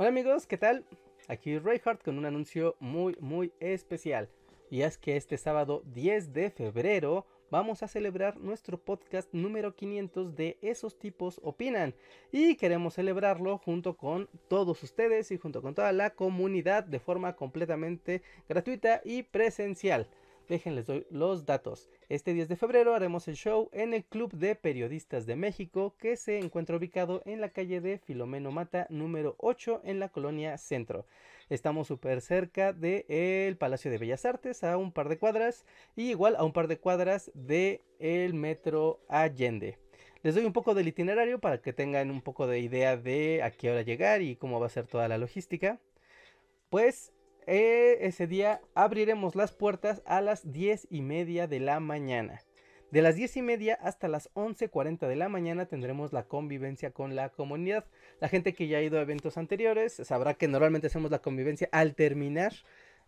Hola amigos, ¿qué tal? Aquí Reinhardt con un anuncio muy muy especial. Y es que este sábado 10 de febrero vamos a celebrar nuestro podcast número 500 de Esos tipos opinan. Y queremos celebrarlo junto con todos ustedes y junto con toda la comunidad de forma completamente gratuita y presencial. Déjenles los datos. Este 10 de febrero haremos el show en el Club de Periodistas de México que se encuentra ubicado en la calle de Filomeno Mata número 8 en la colonia Centro. Estamos súper cerca del Palacio de Bellas Artes, a un par de cuadras, y igual a un par de cuadras del el Metro Allende. Les doy un poco del itinerario para que tengan un poco de idea de a qué hora llegar y cómo va a ser toda la logística. Pues eh, ese día abriremos las puertas a las 10 y media de la mañana. De las 10 y media hasta las 11.40 de la mañana tendremos la convivencia con la comunidad. La gente que ya ha ido a eventos anteriores sabrá que normalmente hacemos la convivencia al terminar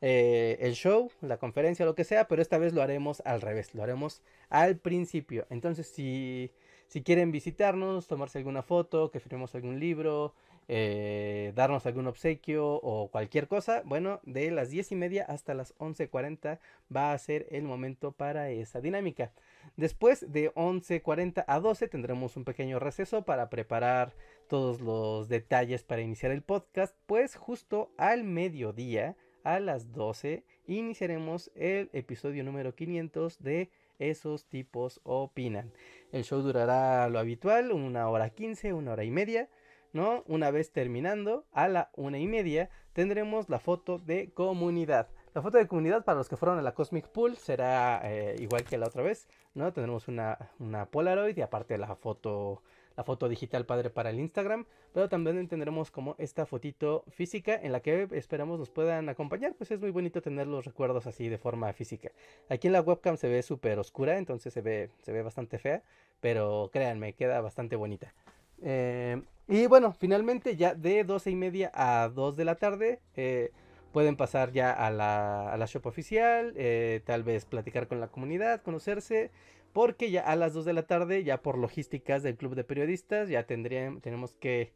eh, el show, la conferencia, lo que sea, pero esta vez lo haremos al revés, lo haremos al principio. Entonces, si, si quieren visitarnos, tomarse alguna foto, que firmemos algún libro, eh, darnos algún obsequio o cualquier cosa, bueno, de las 10 y media hasta las 11.40 va a ser el momento para esa dinámica. Después de 11.40 a 12 tendremos un pequeño receso para preparar todos los detalles para iniciar el podcast, pues justo al mediodía, a las 12, iniciaremos el episodio número 500 de esos tipos opinan. El show durará lo habitual, una hora 15, una hora y media. ¿no? Una vez terminando, a la una y media, tendremos la foto de comunidad. La foto de comunidad para los que fueron a la Cosmic Pool será eh, igual que la otra vez, ¿no? Tendremos una, una Polaroid y aparte la foto, la foto digital padre para el Instagram, pero también tendremos como esta fotito física en la que esperamos nos puedan acompañar, pues es muy bonito tener los recuerdos así de forma física. Aquí en la webcam se ve súper oscura, entonces se ve, se ve bastante fea, pero créanme, queda bastante bonita. Eh, y bueno, finalmente ya de 12 y media a 2 de la tarde eh, pueden pasar ya a la, a la shop oficial, eh, tal vez platicar con la comunidad, conocerse, porque ya a las 2 de la tarde, ya por logísticas del club de periodistas, ya tenemos que,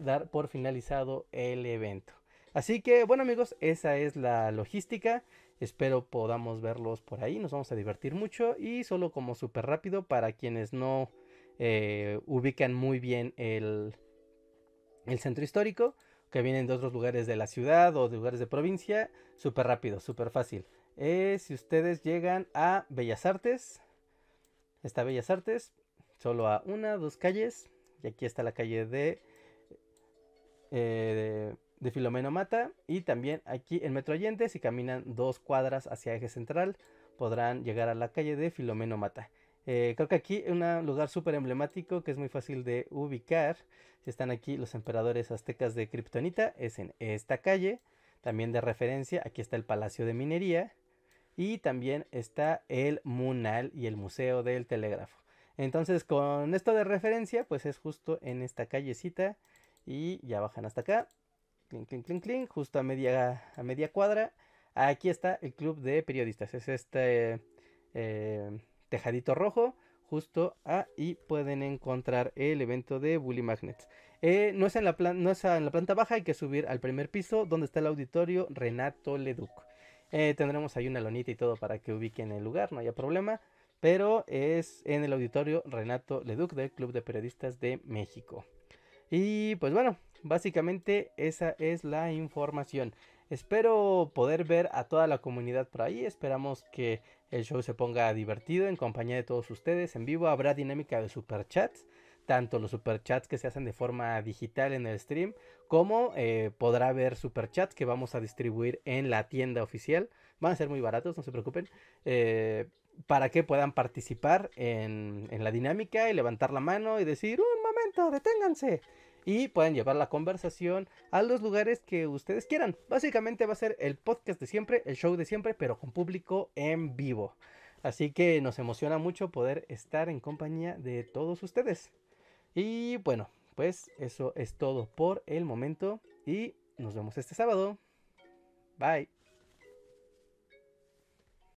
dar por finalizado el evento. Así que bueno amigos, esa es la logística. Espero podamos verlos por ahí, nos vamos a divertir mucho y solo como súper rápido para quienes no eh, ubican muy bien el, el centro histórico, que vienen de otros lugares de la ciudad o de lugares de provincia, súper rápido, súper fácil. Eh, si ustedes llegan a Bellas Artes, está Bellas Artes, solo a una, dos calles, y aquí está la calle de, eh, de, Filomeno Mata, y también aquí en Metro Allende, si caminan dos cuadras hacia Eje Central, podrán llegar a la calle de Filomeno Mata. Eh, creo que aquí un lugar súper emblemático que es muy fácil de ubicar. Si están aquí los emperadores aztecas de Kryptonita, es en esta calle. También de referencia, aquí está el Palacio de Minería. Y también está el Munal y el Museo del Telégrafo. Entonces, con esto de referencia, pues es justo en esta callecita. Y ya bajan hasta acá. Clink, clink, clink, clink. Justo a media, a media cuadra. Aquí está el club de periodistas. Es este. Eh, tejadito rojo. Justo ahí pueden encontrar el evento de Bully Magnets. Eh, no, es en la no es en la planta baja, hay que subir al primer piso donde está el auditorio Renato Leduc. Eh, tendremos ahí una lonita y todo para que ubiquen el lugar, no haya problema. Pero es en el auditorio Renato Leduc del Club de Periodistas de México. Y pues bueno, básicamente esa es la información. Espero poder ver a toda la comunidad por ahí. Esperamos que el show se ponga divertido en compañía de todos ustedes. En vivo habrá dinámica de superchats. Tanto los superchats que se hacen de forma digital en el stream, como eh, podrá haber superchats que vamos a distribuir en la tienda oficial. Van a ser muy baratos, no se preocupen. Eh, para que puedan participar en, en la dinámica y levantar la mano y decir, un momento, deténganse y pueden llevar la conversación a los lugares que ustedes quieran. Básicamente va a ser el podcast de siempre, el show de siempre, pero con público en vivo. Así que nos emociona mucho poder estar en compañía de todos ustedes. Y bueno, pues eso es todo por el momento y nos vemos este sábado. Bye.